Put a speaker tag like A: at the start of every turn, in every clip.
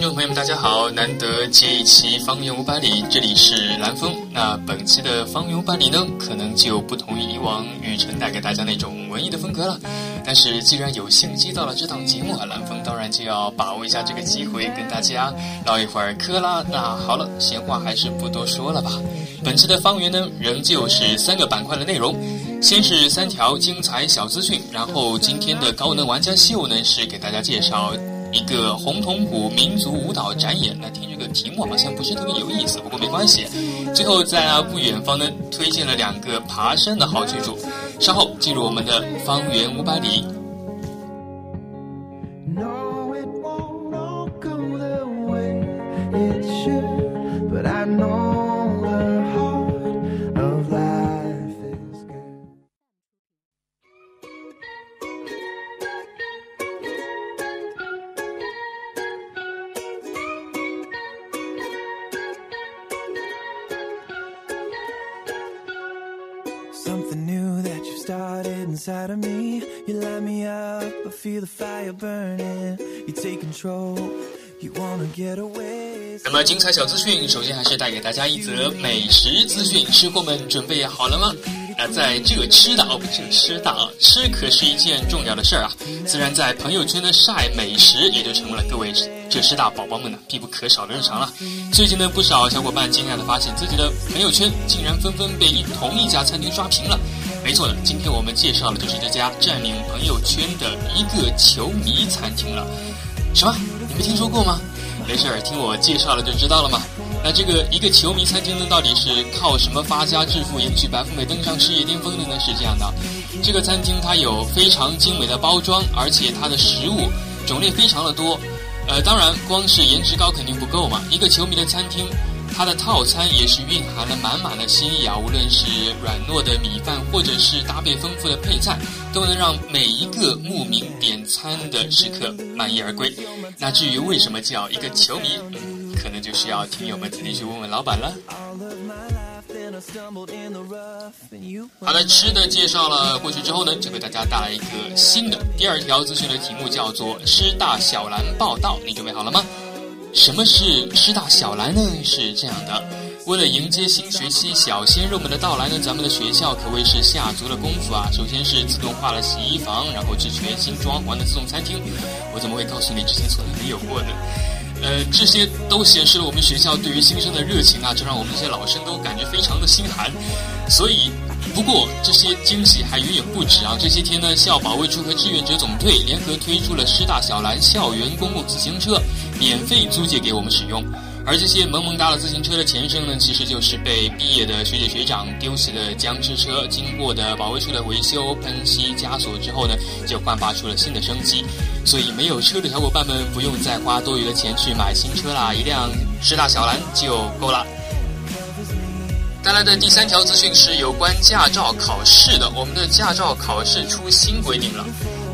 A: 听众朋友们，大家好！难得接一期《方圆五百里》，这里是蓝峰。那本期的《方圆五百里》呢，可能就不同于以往雨辰带给大家那种文艺的风格了。但是既然有幸接到了这档节目啊，蓝峰当然就要把握一下这个机会，跟大家唠一会儿嗑啦。那好了，闲话还是不多说了吧。本期的《方圆》呢，仍旧是三个板块的内容，先是三条精彩小资讯，然后今天的高能玩家秀呢，是给大家介绍。一个红铜鼓民族舞蹈展演，来听这个题目好像不是特别有意思，不过没关系。最后在啊不远方呢，推荐了两个爬山的好去处。稍后进入我们的方圆五百里。那么精彩小资讯，首先还是带给大家一则美食资讯。吃货们准备好了吗？那在这吃的哦，不是吃的啊，吃可是一件重要的事儿啊。自然在朋友圈的晒美食，也就成为了各位这师大宝宝们呢必不可少的日常了。最近呢，不少小伙伴惊讶的发现自己的朋友圈竟然纷纷被一同一家餐厅刷屏了。没错的，今天我们介绍的就是这家占领朋友圈的一个球迷餐厅了。什么？你没听说过吗？没事儿，听我介绍了就知道了嘛。那这个一个球迷餐厅呢，到底是靠什么发家致富、迎娶白富美、登上事业巅峰的呢？是这样的，这个餐厅它有非常精美的包装，而且它的食物种类非常的多。呃，当然，光是颜值高肯定不够嘛。一个球迷的餐厅。它的套餐也是蕴含了满满的心意啊！无论是软糯的米饭，或者是搭配丰富的配菜，都能让每一个慕名点餐的食客满意而归。那至于为什么叫一个球迷，可能就需要听友们自己去问问老板了。好的，吃的介绍了过去之后呢，就给大家带来一个新的第二条资讯的题目，叫做“师大小蓝报道”。你准备好了吗？什么是师大小来呢？是这样的，为了迎接新学期小鲜肉们的到来呢，咱们的学校可谓是下足了功夫啊。首先是自动化了洗衣房，然后是全新装潢的自动餐厅。我怎么会告诉你之前从来没有过的？呃，这些都显示了我们学校对于新生的热情啊，这让我们这些老生都感觉非常的心寒。所以，不过这些惊喜还远远不止啊！这些天呢，校保卫处和志愿者总队联合推出了师大小蓝校园公共自行车。免费租借给我们使用，而这些萌萌哒的自行车的前身呢，其实就是被毕业的学姐学长丢弃的僵尸车，经过的保卫处的维修、喷漆、加锁之后呢，就焕发出了新的生机。所以没有车的小伙伴们不用再花多余的钱去买新车啦，一辆师大小蓝就够了。带来的第三条资讯是有关驾照考试的，我们的驾照考试出新规定了，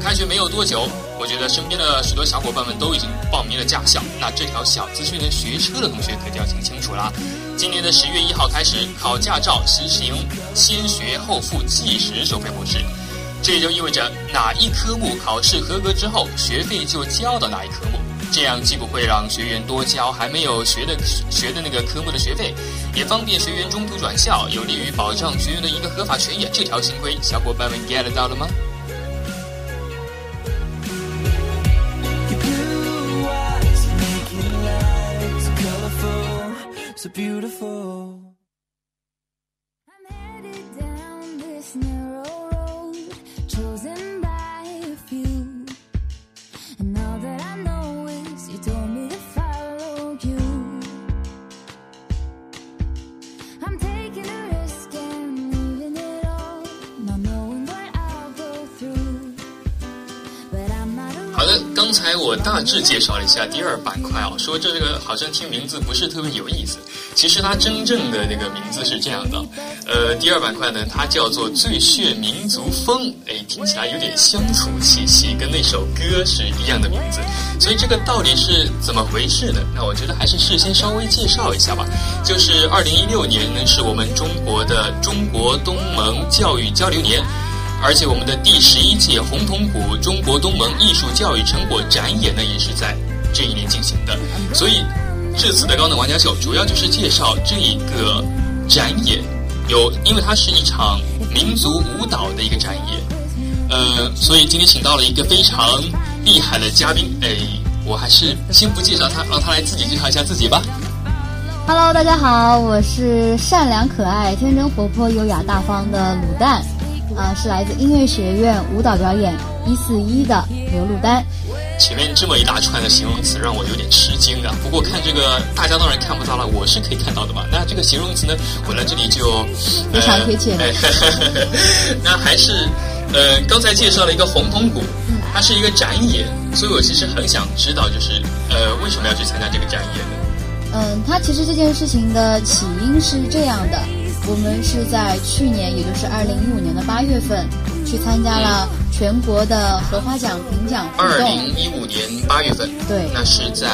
A: 开学没有多久。我觉得身边的许多小伙伴们都已经报名了驾校，那这条小资讯呢，学车的同学可就要听清楚了。今年的十月一号开始，考驾照实行先学后付计时收费模式。这也就意味着哪一科目考试合格之后，学费就交到哪一科目。这样既不会让学员多交还没有学的学的那个科目的学费，也方便学员中途转校，有利于保障学员的一个合法权益。这条新规，小伙伴们 get 到了吗？刚我大致介绍了一下第二板块啊，说这个好像听名字不是特别有意思。其实它真正的那个名字是这样的，呃，第二板块呢，它叫做最炫民族风，哎，听起来有点乡土气息，跟那首歌是一样的名字。所以这个到底是怎么回事呢？那我觉得还是事先稍微介绍一下吧。就是二零一六年呢，是我们中国的中国东盟教育交流年。而且我们的第十一届红铜鼓中国东盟艺术教育成果展演呢，也是在这一年进行的。所以这次的高能玩家秀主要就是介绍这一个展演，有因为它是一场民族舞蹈的一个展演。呃，所以今天请到了一个非常厉害的嘉宾。哎，我还是先不介绍他，让他来自己介绍一下自己吧。
B: Hello，大家好，我是善良可爱、天真活泼、优雅大方的卤蛋。啊，是来自音乐学院舞蹈表演一四一的刘露丹。
A: 前面这么一大串的形容词让我有点吃惊啊！不过看这个，大家当然看不到了，我是可以看到的嘛。那这个形容词呢，我在这里就
B: 非常贴切。
A: 那还是呃，刚才介绍了一个红铜鼓，它是一个展演，所以我其实很想知道，就是呃，为什么要去参加这个展演呢？
B: 嗯，它其实这件事情的起因是这样的。我们是在去年，也就是二零一五年的八月份，去参加了全国的荷花奖评奖活
A: 动。二零一五年八月份，
B: 对，
A: 那是在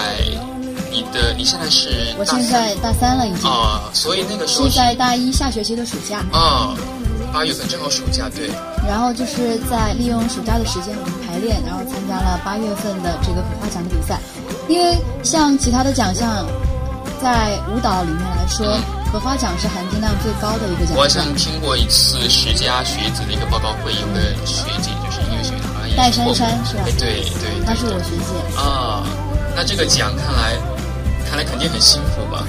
A: 你的你现在是？
B: 我现在大三了，已经
A: 啊，所以那个时候
B: 是在大一下学期的暑假
A: 啊，八月份正好暑假，对。
B: 然后就是在利用暑假的时间，我们排练，然后参加了八月份的这个荷花奖的比赛。因为像其他的奖项，在舞蹈里面来说。荷花奖是含金量最高的一个奖。
A: 我好像听过一次十佳学子的一个报告会，有个学姐就是音乐学院好像
B: 戴珊珊是吧？
A: 对对，
B: 她是我学姐。
A: 啊，那这个奖看来，看来肯定很辛苦吧？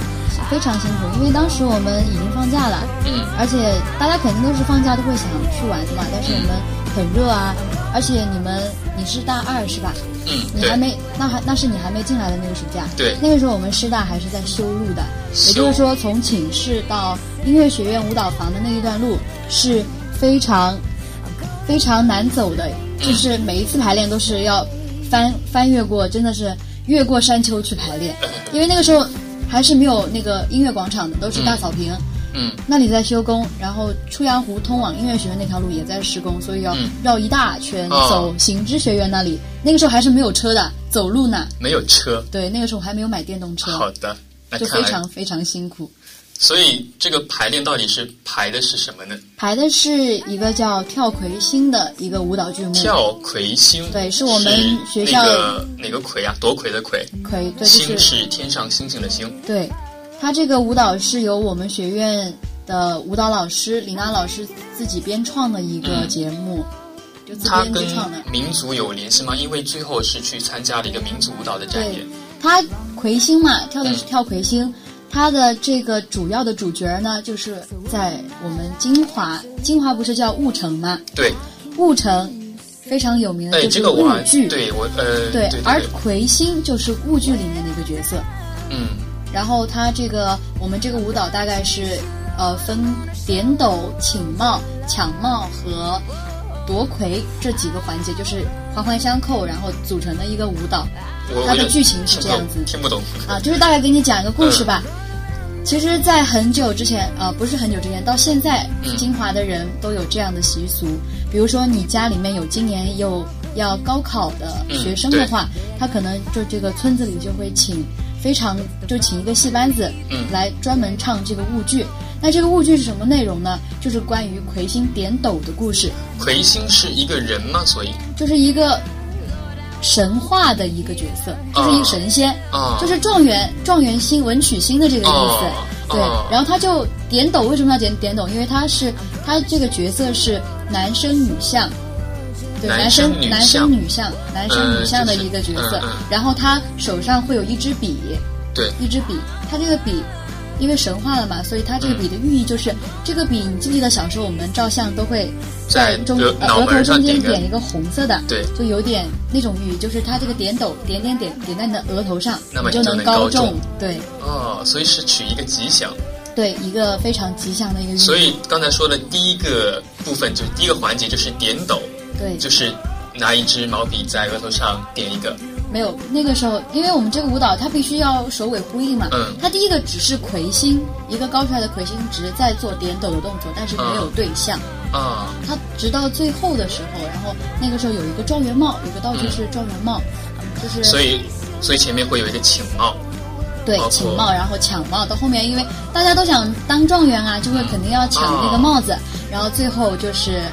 B: 非常辛苦，因为当时我们已经放假了，
A: 嗯，
B: 而且大家肯定都是放假都会想去玩的嘛，但是我们很热啊，而且你们你是大二是吧？
A: 嗯，
B: 你还没，那还那是你还没进来的那个暑假。
A: 对，
B: 那个时候我们师大还是在修路的，也就是说从寝室到音乐学院舞蹈房的那一段路是非常非常难走的，就是每一次排练都是要翻翻越过，真的是越过山丘去排练，因为那个时候还是没有那个音乐广场的，都是大草坪。
A: 嗯，
B: 那里在修工，然后出阳湖通往音乐学院那条路也在施工，所以要绕一大圈走行知学院那里。那个时候还是没有车的，走路呢。
A: 没有车。
B: 对，那个时候还没有买电动车。
A: 好的，
B: 就非常非常辛苦。
A: 所以这个排练到底是排的是什么呢？
B: 排的是一个叫跳魁星的一个舞蹈剧目。
A: 跳魁星。
B: 对，是我们学校
A: 哪个魁啊？夺魁的魁。
B: 魁，对，
A: 星是天上星星的星。
B: 对。他这个舞蹈是由我们学院的舞蹈老师李娜老师自己编创的一个节目，就自编自创的。
A: 民族有联系吗？因为最后是去参加了一个民族舞蹈的展演。
B: 他魁星嘛，跳的是跳魁星。他的这个主要的主角呢，就是在我们金华，金华不是叫婺城吗？
A: 对，
B: 婺城非常有名的就是婺剧。
A: 对我呃，对，
B: 而魁星就是婺剧里面的一个角色。
A: 嗯。
B: 然后它这个我们这个舞蹈大概是，呃，分点斗、请帽、抢帽和夺魁这几个环节，就是环环相扣，然后组成的一个舞蹈。它的剧情是这样子，
A: 听不懂
B: 啊，就是大概给你讲一个故事吧。其实，在很久之前，呃，不是很久之前，到现在，金华的人都有这样的习俗。比如说，你家里面有今年有要高考的学生的话，他可能就这个村子里就会请。非常就请一个戏班子
A: 嗯
B: 来专门唱这个婺剧。那这个婺剧是什么内容呢？就是关于魁星点斗的故事，
A: 魁星是一个人吗？所以
B: 就是一个神话的一个角色，就是一个神仙，
A: 啊，
B: 就是状元状元星文曲星的这个意思。
A: 哦
B: 对
A: 哦，
B: 然后他就点斗，为什么要点点斗？因为他是他这个角色是男生女相，对，
A: 男
B: 男生男
A: 生女相
B: 男生
A: 呃
B: 女相的一个角色。
A: 嗯嗯
B: 然后他手上会有一支笔，
A: 对，
B: 一支笔，他这个笔。因为神话了嘛，所以它这个笔的寓意就是，这个笔，你记不记得小时候我们照相都会在中
A: 额
B: 头中间点一个。红色的，
A: 对。
B: 就有点那种寓意，就是它这个点斗点点点点在你的额头上，
A: 那么
B: 你就
A: 能高
B: 高
A: 中
B: 对。
A: 哦，所以是取一个吉祥。
B: 对，一个非常吉祥的一个寓意。
A: 所以刚才说的第一个部分，就是第一个环节就是点斗，
B: 对，
A: 就是拿一支毛笔在额头上点一个，
B: 没有那个时候，因为我们这个舞蹈它必须要首尾呼应嘛。
A: 嗯
B: 它第一个只是魁星，一个高出来的魁星只是在做点抖的动作，但是没有对象。
A: 啊，
B: 它直到最后的时候，然后那个时候有一个状元帽，有个道具是状元帽，就是
A: 嗯所以所以前面会有一个请帽，
B: 对请帽，然后抢帽。到后面，因为大家都想当状元啊，就会肯定要抢那个帽子。然后最后就是，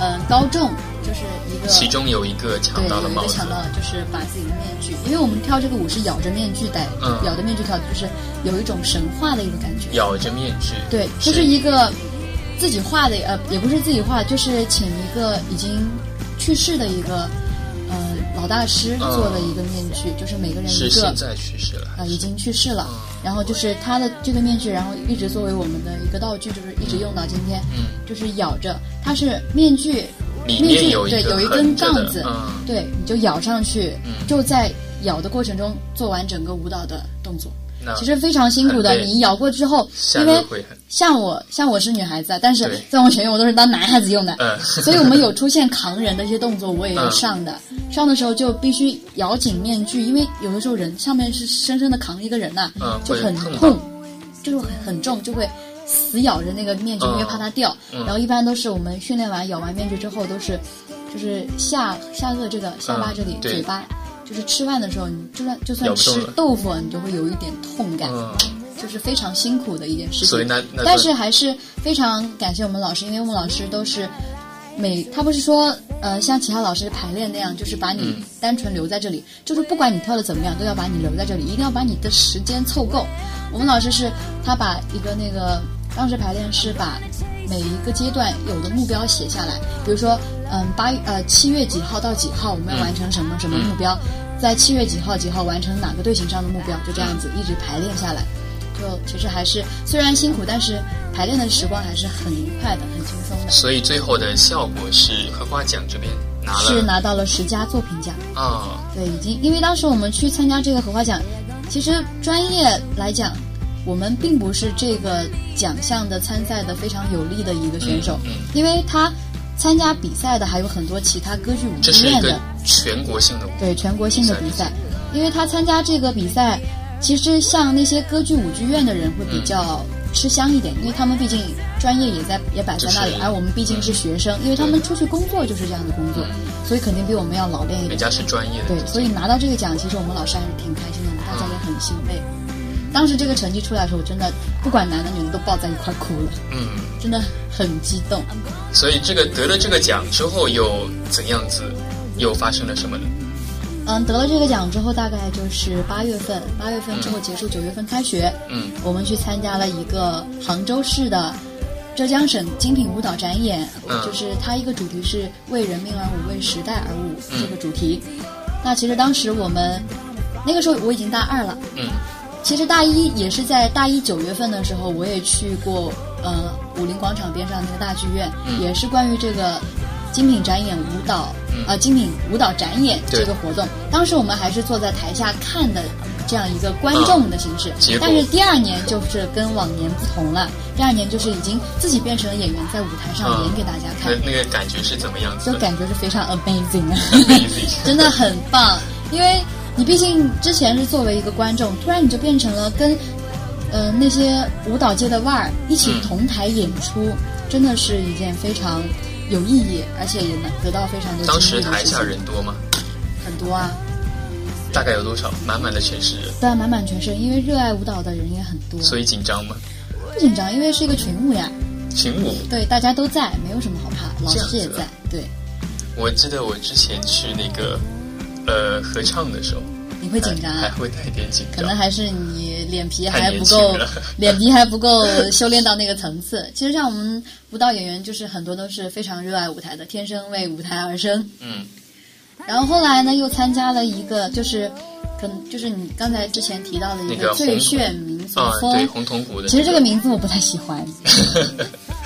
B: 呃，高中就是一个
A: 其中有一个抢
B: 对，
A: 到了帽子
B: 有一个抢，到了就是把自己的面具，因为我们跳这个舞是咬着面具戴，
A: 嗯。
B: 咬着面具跳，就是有一种神话的一个感觉。
A: 咬着面具，
B: 对，就是一个自己画的，呃，也不是自己画，就是请一个已经去世的一个呃老大师
A: 嗯
B: 做的一个面具，就是每个人一个
A: 现在去世了，
B: 呃已经去世了。
A: 嗯。
B: 然后就是他的这个面具，然后一直作为我们的一个道具，就是一直用到今天。
A: 嗯，
B: 就是咬着，它是面具，
A: 里
B: 面具对有一根杠子，
A: 嗯。
B: 对，你就咬上去，
A: 嗯。
B: 就在咬的过程中做完整个舞蹈的动作。其实非常辛苦的，你咬过之后，因为像我像我是女孩子啊，但是
A: 对。
B: 在我们学院我都是当男孩子用的，
A: 嗯。
B: 所以我们有出现扛人的一些动作，我也要
A: 嗯。
B: 上的。上的时候就必须咬紧面具，因为有的时候人上面是深深的扛一个人呐、
A: 嗯
B: 就很痛，就是很很重，就会死咬着那个面具，
A: 嗯
B: 因为怕它掉。
A: 嗯
B: 然后一般都是我们训练完咬完面具之后，都是就是下下颚这个下巴这里、嘴巴。就是吃饭的时候，你就算就算吃豆腐，你就会有一点痛感，
A: 嗯，
B: 就是非常辛苦的一件事情。
A: 所以那那
B: 但是还是非常感谢我们老师，因为我们老师都是每他不是说呃像其他老师排练那样，就是把你
A: 嗯
B: 单纯留在这里，就是不管你跳的怎么样，都要把你留在这里，一定要把你的时间凑够。我们老师是他把一个那个当时排练是把每一个阶段有的目标写下来，比如说嗯八月呃七月几号到几号我们要完成什么什么目标，在七月几号几号完成哪个队形上的目标，就这样子一直排练下来。就其实还是虽然辛苦，但是排练的时光还是很愉快的，很轻松的。
A: 所以最后的效果是荷花奖这边拿了
B: 是拿到了十佳作品奖，
A: 啊，
B: 对，已经因为当时我们去参加这个荷花奖，其实专业来讲，我们并不是这个奖项的参赛的非常有力的一个选手，
A: 嗯嗯。
B: 因为他参加比赛的还有很多其他歌剧舞剧院的，
A: 全国性的舞
B: 对全国性的比赛，因为他参加这个比赛，其实像那些歌剧舞剧院的人会比较吃香一点，因为他们毕竟专业也在也摆在那里，
A: 就是。
B: 而我们毕竟是学生，因为他们出去工作就是这样的工作，所以肯定比我们要老练一点。
A: 人家是专业的，
B: 对，所以拿到这个奖，其实我们老师还是挺开心的，大家也很欣慰。当时这个成绩出来的时候，我真的不管男的女的都抱在一块哭了，
A: 嗯，
B: 真的很激动。
A: 所以这个得了这个奖之后又怎样子，又发生了什么呢？
B: 嗯，得了这个奖之后，大概就是八月份，八月份之后结束，九月份开学，
A: 嗯。
B: 我们去参加了一个杭州市的浙江省精品舞蹈展演，
A: 嗯。
B: 就是它一个主题是为人民而舞，为时代而舞
A: 嗯。
B: 这个主题。那其实当时我们那个时候我已经大二了，
A: 嗯
B: 其实大一也是在大一九月份的时候，我也去过呃武林广场边上那个大剧院，
A: 嗯
B: 也是关于这个精品展演舞蹈，
A: 嗯
B: 呃精品舞蹈展演这个活动。当时我们还是坐在台下看的这样一个观众的形式，
A: 嗯
B: 但是第二年就是跟往年不同了，第二年就是已经自己变成了演员，在舞台上
A: 嗯
B: 演给大家看
A: 那，那个感觉是怎么样？
B: 就感觉是非常 amazing 啊。
A: Amazing
B: 真的很棒，因为你毕竟之前是作为一个观众，突然你就变成了跟呃那些舞蹈界的腕儿一起
A: 嗯
B: 同台演出，真的是一件非常有意义，而且也能得到非常多的事情
A: 台下人多吗？
B: 很多啊，
A: 大概有多少？满满的全是人，
B: 对，满满全是人，因为热爱舞蹈的人也很多，
A: 所以紧张吗？
B: 不紧张，因为是一个群舞呀。
A: 群舞，
B: 对，大家都在，没有什么好怕，老师也在。对，
A: 我记得我之前去那个呃合唱的时候，
B: 你会紧张，啊
A: 还会带点紧
B: 张，可能还是你脸皮还不够，脸皮还不够修炼到那个层次。其实像我们舞蹈演员，就是很多都是非常热爱舞台的，天生为舞台而生。
A: 嗯。
B: 然后后来呢，又参加了一个，就是，可能就是你刚才之前提到的一
A: 个
B: 最炫民族风，
A: 对，红铜鼓的。
B: 其实这个名字我不太喜欢，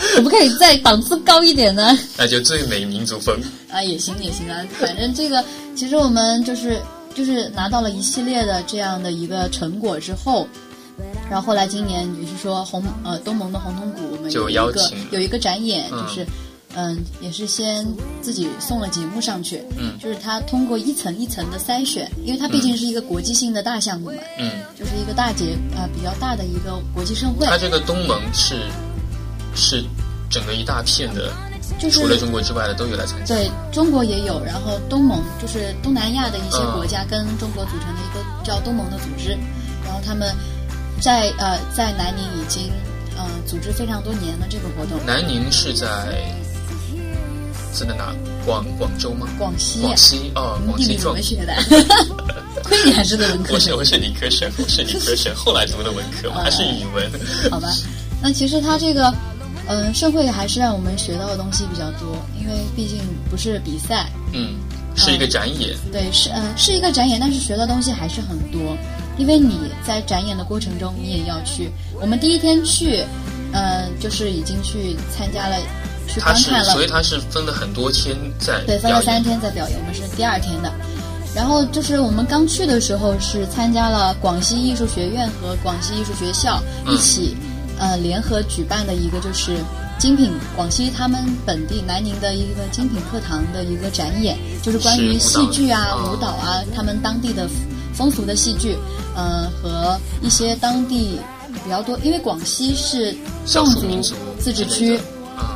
B: 可不可以再档次高一点呢？
A: 那就最美民族风
B: 啊，也行也行啊，反正这个其实我们就是就是拿到了一系列的这样的一个成果之后，然后后来今年你是说红呃东盟的红铜鼓我们有一个有一个展演就是。嗯，也是先自己送了节目上去，
A: 嗯，
B: 就是他通过一层一层的筛选，因为它毕竟是一个国际性的大项目嘛，
A: 嗯，
B: 就是一个大节啊比较大的一个国际盛会。
A: 它这个东盟是是整个一大片的，
B: 就是
A: 除了中国之外的都有来参加。
B: 对中国也有，然后东盟就是东南亚的一些国家跟中国组成的一个叫东盟的组织，然后他们在呃在南宁已经呃组织非常多年了这个活动。
A: 南宁是在。是在哪？广广州吗？
B: 广西。
A: 广西哦，广西
B: 怎么学的？亏你还是个文科。
A: 我是我是理科生，我是理科生，后来读的文科，还是语文。
B: 好吧，那其实他这个，嗯，社会还是让我们学到的东西比较多，因为毕竟不是比赛，
A: 嗯，是一个展演。
B: 对，是嗯，是一个展演，但是学到东西还是很多，因为你在展演的过程中，你也要去。我们第一天去，嗯，就是已经去参加了。去观看了，
A: 所以他是分了很多天在
B: 对，分了三天在表演。我们是第二天的，然后就是我们刚去的时候是参加了广西艺术学院和广西艺术学校一起呃联合举办的一个就是精品广西他们本地南宁的一个精品课堂的一个展演，就是关于戏剧啊、舞蹈啊，他们当地的风俗的戏剧，呃和一些当地比较多，因为广西是壮族自治区。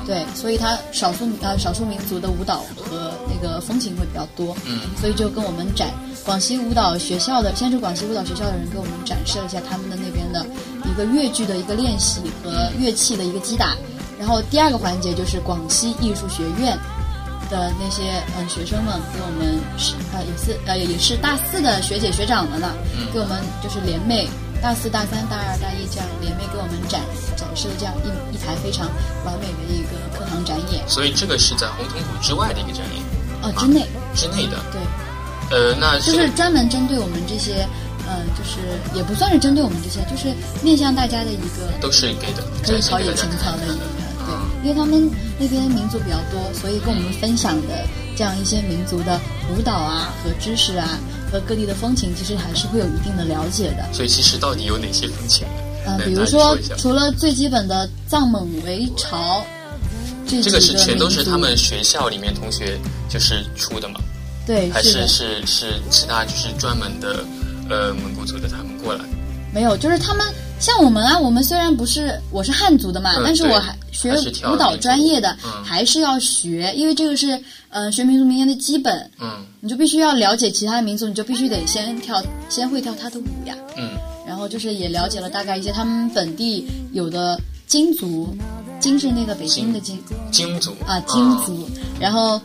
B: 对，所以它少数呃少数民族的舞蹈和那个风情会比较多，
A: 嗯，
B: 所以就跟我们展广西舞蹈学校的，先是广西舞蹈学校的人给我们展示了一下他们的那边的一个越剧的一个练习和乐器的一个击打，然后第二个环节就是广西艺术学院的那些嗯学生们给我们是呃也是呃也是大四的学姐学长们了，给我们就是联袂。大四、大三、大二、大一这样联袂给我们展展示了这样一一台非常完美的一个课堂展演。
A: 所以这个是在红铜鼓之外的一个展演。
B: 哦，之内。
A: 之内的。
B: 对。
A: 呃，那
B: 就是专门针对我们这些，呃，就是也不算是针对我们这些，就是面向大家的一个。
A: 都是给的。
B: 可以陶冶情操的一个，对，因为他们那边民族比较多，所以跟我们分享的这样一些民族的舞蹈啊和知识啊。和各地的风情，其实还是会有一定的了解的。
A: 所以，其实到底有哪些风情？
B: 嗯，比如说，除了最基本的藏蒙维朝，
A: 这个是全都是他们学校里面同学就是出的吗？
B: 对，
A: 还是是是其他就是专门的呃蒙古族的他们过来？
B: 没有，就是他们像我们啊，我们虽然不是我是汉族的嘛，但是我还学舞蹈专业的，还是要学，因为这个是呃学民族民间的基本。
A: 嗯，
B: 你就必须要了解其他的民族，你就必须得先跳，先会跳他的舞呀。
A: 嗯，
B: 然后就是也了解了大概一些他们本地有的金族，金是那个北京的金，
A: 金族
B: 啊，金族，然后。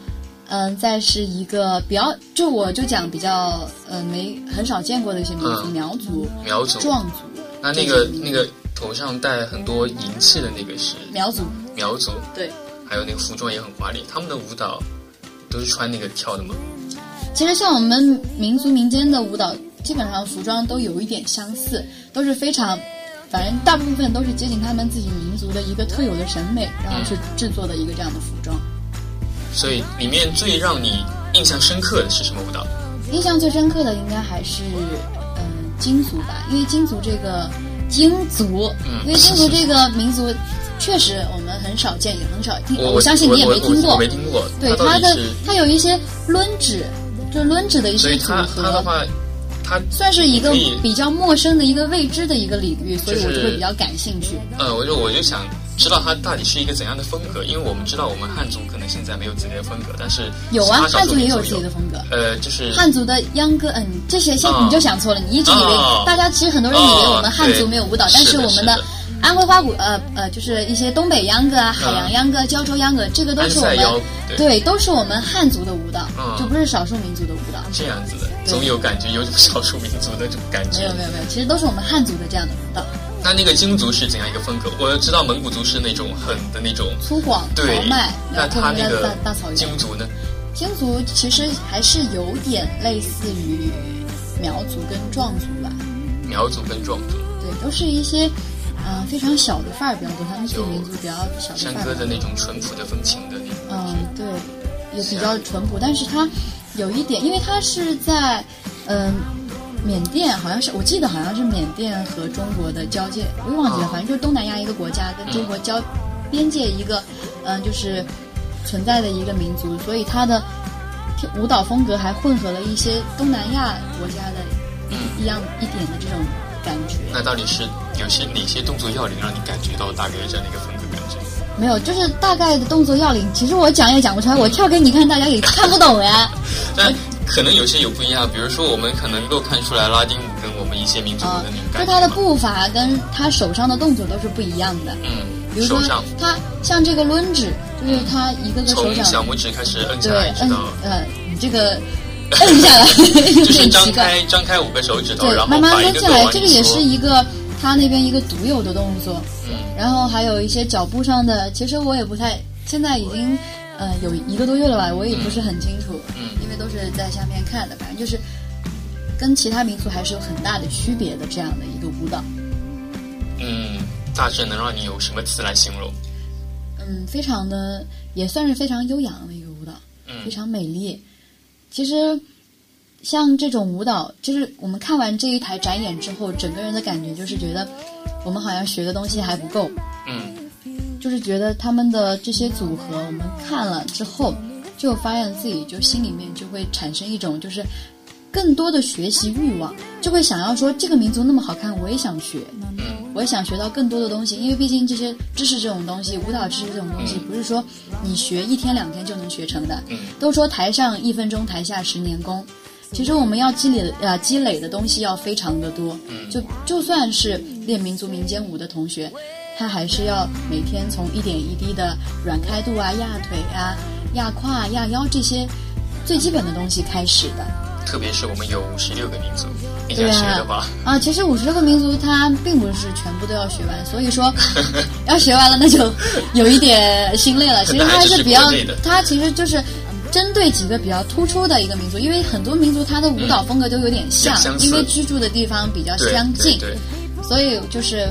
B: 嗯，再是一个比较，就我就讲比较，呃，没很少见过的一些民族，苗族、
A: 苗族、
B: 壮族。
A: 那那个那个头上戴很多银器的那个是
B: 苗族。
A: 苗族
B: 对。
A: 还有那个服装也很华丽，他们的舞蹈都是穿那个跳的吗？
B: 其实像我们民族民间的舞蹈，基本上服装都有一点相似，都是非常，反正大部分都是接近他们自己民族的一个特有的审美，然后去制作的一个这样的服装。
A: 所以里面最让你印象深刻的是什么舞蹈？
B: 印象最深刻的应该还是嗯金族吧，因为金族这个金族，因为金族这个民族确实我们很少见，也很少听。
A: 我
B: 相信你也没听过，
A: 没听过。
B: 对它的，它有一些抡指，就抡指的一些组合。
A: 它的话，它
B: 算是一个比较陌生的一个未知的一个领域，所以我就会比较感兴趣。
A: 嗯，我就我就想知道它到底是一个怎样的风格？因为我们知道我们汉族可能现在没有自己的风格，但是
B: 有啊，汉
A: 族
B: 也有自己的风格。
A: 呃，就是
B: 汉族的秧歌，嗯，这些先你就想错了，你一直以为大家其实很多人以为我们汉族没有舞蹈，但是我们的安徽花鼓，呃呃，就是一些东北秧歌啊、海洋秧歌、胶州秧歌，这个都是我们对，都是我们汉族的舞蹈，就不是少数民族的舞蹈。
A: 这样子的，总有感觉有种少数民族的这种感觉。
B: 没有没有没有，其实都是我们汉族的这样的舞蹈。
A: 那那个京族是怎样一个风格？我知道蒙古族是那种很的那种
B: 粗犷豪迈，
A: 那他那个
B: 大草原。
A: 京族呢？
B: 京族其实还是有点类似于苗族跟壮族吧。
A: 苗族跟壮族，
B: 对，都是一些嗯非常小的范儿比较多，他们自己民族比较小的范儿
A: 山歌的那种淳朴的风情的那种。
B: 嗯，对，也比较淳朴，但是它有一点，因为它是在嗯。缅甸好像是，我记得好像是缅甸和中国的交界，我也忘记了，反正就是东南亚一个国家跟中国交边界一个，嗯，就是存在的一个民族，所以它的舞蹈风格还混合了一些东南亚国家的一样一点的这种感觉。
A: 那到底是有些哪些动作要领让你感觉到大概这样的一个风格感觉？
B: 没有，就是大概的动作要领，其实我讲也讲不出来，我跳给你看，大家也看不懂呀。
A: 但可能有些有不一样，比如说我们可能够看出来拉丁舞跟我们一些民族舞的那种感
B: 觉。就他的步伐跟他手上的动作都是不一样的。
A: 嗯，
B: 比如说他像这个抡指，就是他一个个手掌。
A: 从小拇指开始摁下来，知道？
B: 呃，你这个摁下来
A: 就是张 开张开五个手指头，然后
B: 慢慢抡下来，这个也是一个他那边一个独有的动作。
A: 嗯，
B: 然后还有一些脚步上的，其实我也不太，现在已经呃有一个多月了吧，我也不是很清楚。
A: 嗯。
B: 都是在下面看的，反正就是跟其他民族还是有很大的区别的这样的一个舞蹈。
A: 嗯，大致能让你有什么词来形容？
B: 嗯，非常的也算是非常优雅的一个舞蹈，非常美丽。其实像这种舞蹈，就是我们看完这一台展演之后，整个人的感觉就是觉得我们好像学的东西还不够。
A: 嗯，
B: 就是觉得他们的这些组合，我们看了之后。就发现自己就心里面就会产生一种就是更多的学习欲望，就会想要说这个民族那么好看，我也想学，我也想学到更多的东西。因为毕竟这些知识这种东西，舞蹈知识这种东西，不是说你学一天两天就能学成的。都说台上一分钟，台下十年功。其实我们要积累啊积累的东西要非常的多。就就算是练民族民间舞的同学，他还是要每天从一点一滴的软开度啊、压腿啊。压胯、压腰这些最基本的东西开始的，
A: 特别是我们有五十六个民族，你想学的话
B: 啊，其实五十六个民族它并不是全部都要学完，所以说 要学完了那就有一点心累了。其实它
A: 是
B: 比较，它其实就是针对几个比较突出的一个民族，因为很多民族它的舞蹈风格都有点像，因为居住的地方比较相近，所以就是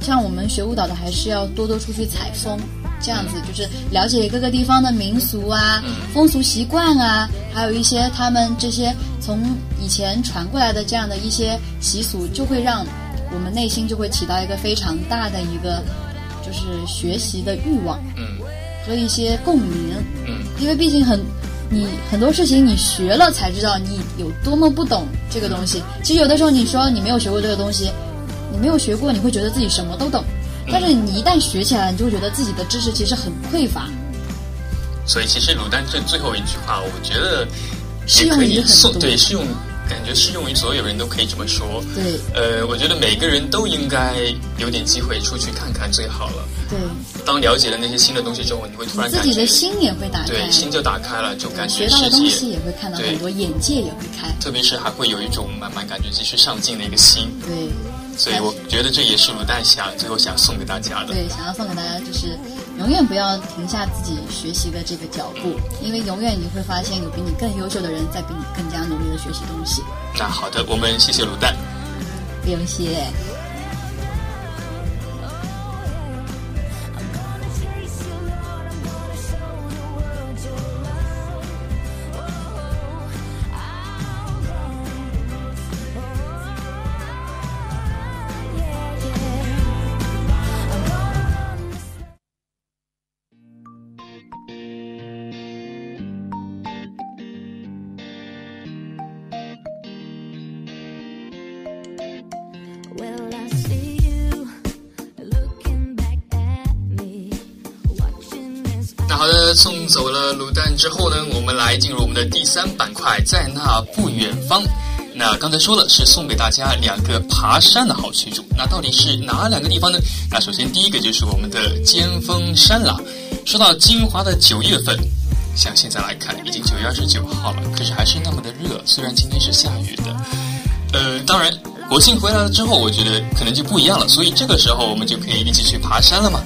B: 像我们学舞蹈的，还是要多多出去采风。这样子就是了解各个地方的民俗啊、风俗习惯啊，还有一些他们这些从以前传过来的这样的一些习俗，就会让我们内心就会起到一个非常大的一个就是学习的欲望，
A: 嗯，
B: 和一些共鸣，
A: 嗯，
B: 因为毕竟很你很多事情你学了才知道你有多么不懂这个东西。其实有的时候你说你没有学过这个东西，你没有学过，你会觉得自己什么都懂。但是你一旦学起来，你就会觉得自己的知识其实很匮乏。
A: 所以其实卤蛋这最后一句话，我觉得
B: 适用于很
A: 多，对，适用感觉适用于所有人都可以这么说。
B: 对，
A: 呃，我觉得每个人都应该有点机会出去看看最好了。
B: 对，
A: 当了解了那些新的东西之后，你会突然
B: 自己的心也会打开，
A: 对，心就打开了，就感觉
B: 学到的东西也会看到很多，眼界也会开。
A: 特别是还会有一种慢慢感觉继续上进的一个心。
B: 对。
A: 所以我觉得这也是卤蛋想最后想送给大家的。
B: 对，想要送给大家就是永远不要停下自己学习的这个脚步，因为永远你会发现有比你更优秀的人在比你更加努力的学习东西。
A: 那好的，我们谢谢卤蛋。
B: 不用谢。
A: 送走了卤蛋之后呢，我们来进入我们的第三板块，在那不远方。那刚才说了是送给大家两个爬山的好去处，那到底是哪两个地方呢？那首先第一个就是我们的尖峰山了。说到金华的九月份，像现在来看已经九月二十九号了，可是还是那么的热，虽然今天是下雨的。呃，当然国庆回来了之后，我觉得可能就不一样了，所以这个时候我们就可以一起去爬山了嘛。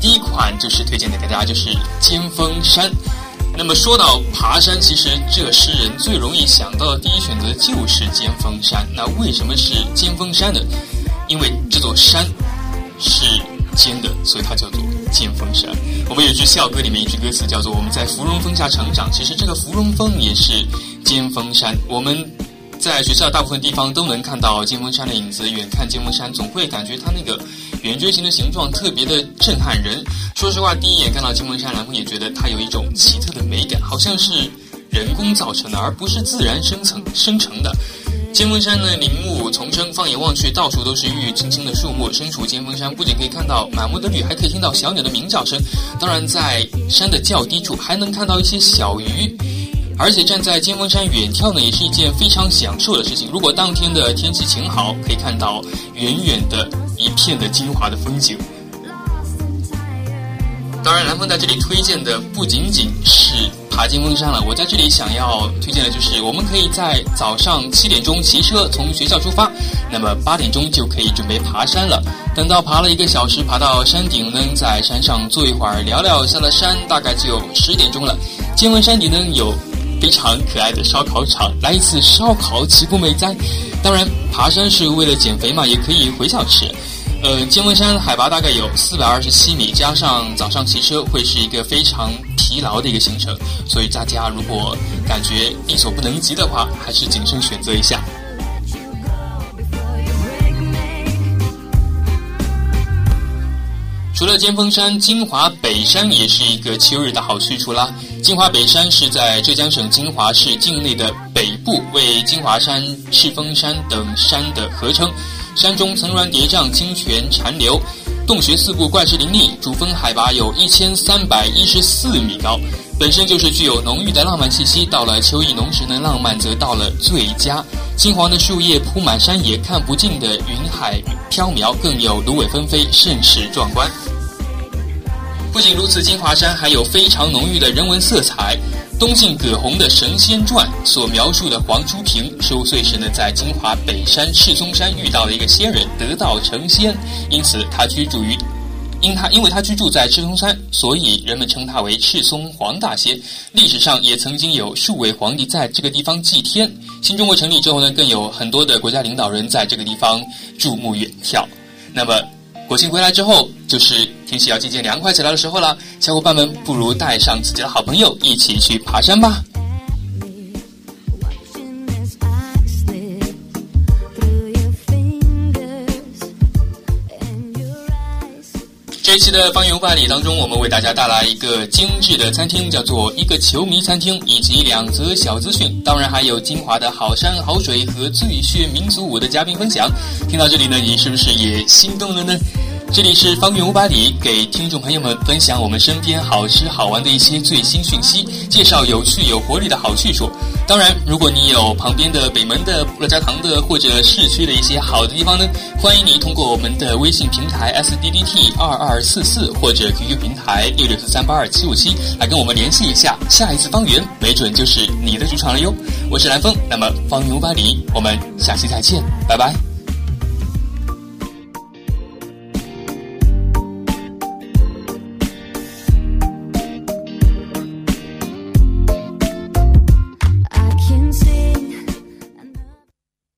A: 第一款就是推荐给大家，就是尖峰山。那么说到爬山，其实这诗人最容易想到的第一选择就是尖峰山。那为什么是尖峰山呢？因为这座山是尖的，所以它叫做尖峰山。我们有句校歌里面一句歌词叫做“我们在芙蓉峰下成长”，其实这个芙蓉峰也是尖峰山。我们。在学校大部分地方都能看到金峰山的影子，远看金峰山总会感觉它那个圆锥形的形状特别的震撼人。说实话，第一眼看到金峰山，然后也觉得它有一种奇特的美感，好像是人工造成的，而不是自然生成生成的。尖峰山的，林木丛生，放眼望去，到处都是郁郁青青的树木。身处尖峰山，不仅可以看到满目的绿，还可以听到小鸟的鸣叫声。当然，在山的较低处，还能看到一些小鱼。而且站在尖峰山远眺呢，也是一件非常享受的事情。如果当天的天气晴好，可以看到远远的一片的金华的风景。当然，蓝峰在这里推荐的不仅仅是爬金峰山了，我在这里想要推荐的就是，我们可以在早上七点钟骑车从学校出发，那么八点钟就可以准备爬山了。等到爬了一个小时，爬到山顶呢，在山上坐一会儿聊聊，下了山大概就十点钟了。尖峰山顶呢有。非常可爱的烧烤场，来一次烧烤岂不美哉？当然，爬山是为了减肥嘛，也可以回校吃。呃，尖峰山海拔大概有四百二十七米，加上早上骑车会是一个非常疲劳的一个行程，所以大家如果感觉力所不能及的话，还是谨慎选择一下。除了尖峰山，金华北山也是一个秋日的好去处啦。金华北山是在浙江省金华市境内的北部，为金华山、赤峰山等山的合称。山中层峦叠嶂，清泉潺流，洞穴四顾，怪石林立。主峰海拔有一千三百一十四米高，本身就是具有浓郁的浪漫气息。到了秋意浓时呢，浪漫则到了最佳。金黄的树叶铺满山野，看不尽的云海飘渺，更有芦苇纷飞，甚是壮观。不仅如此，金华山还有非常浓郁的人文色彩。东晋葛洪的《神仙传》所描述的黄初平十五岁时呢，在金华北山赤松山遇到了一个仙人，得道成仙，因此他居住于，因他因为他居住在赤松山，所以人们称他为赤松黄大仙。历史上也曾经有数位皇帝在这个地方祭天。新中国成立之后呢，更有很多的国家领导人在这个地方注目远眺。那么。国庆回来之后，就是天气要渐渐凉快起来的时候了。小伙伴们，不如带上自己的好朋友一起去爬山吧。的方圆万里当中，我们为大家带来一个精致的餐厅，叫做一个球迷餐厅，以及两则小资讯，当然还有金华的好山好水和最炫民族舞的嘉宾分享。听到这里呢，你是不是也心动了呢？这里是方圆五百里，给听众朋友们分享我们身边好吃好玩的一些最新讯息，介绍有趣有活力的好去处。当然，如果你有旁边的北门的、乐家堂的或者市区的一些好的地方呢，欢迎你通过我们的微信平台 s d d t 二二四四或者 QQ 平台六六四三八二七五七来跟我们联系一下。下一次方圆，没准就是你的主场了哟。我是蓝峰，那么方圆五百里，我们下期再见，拜拜。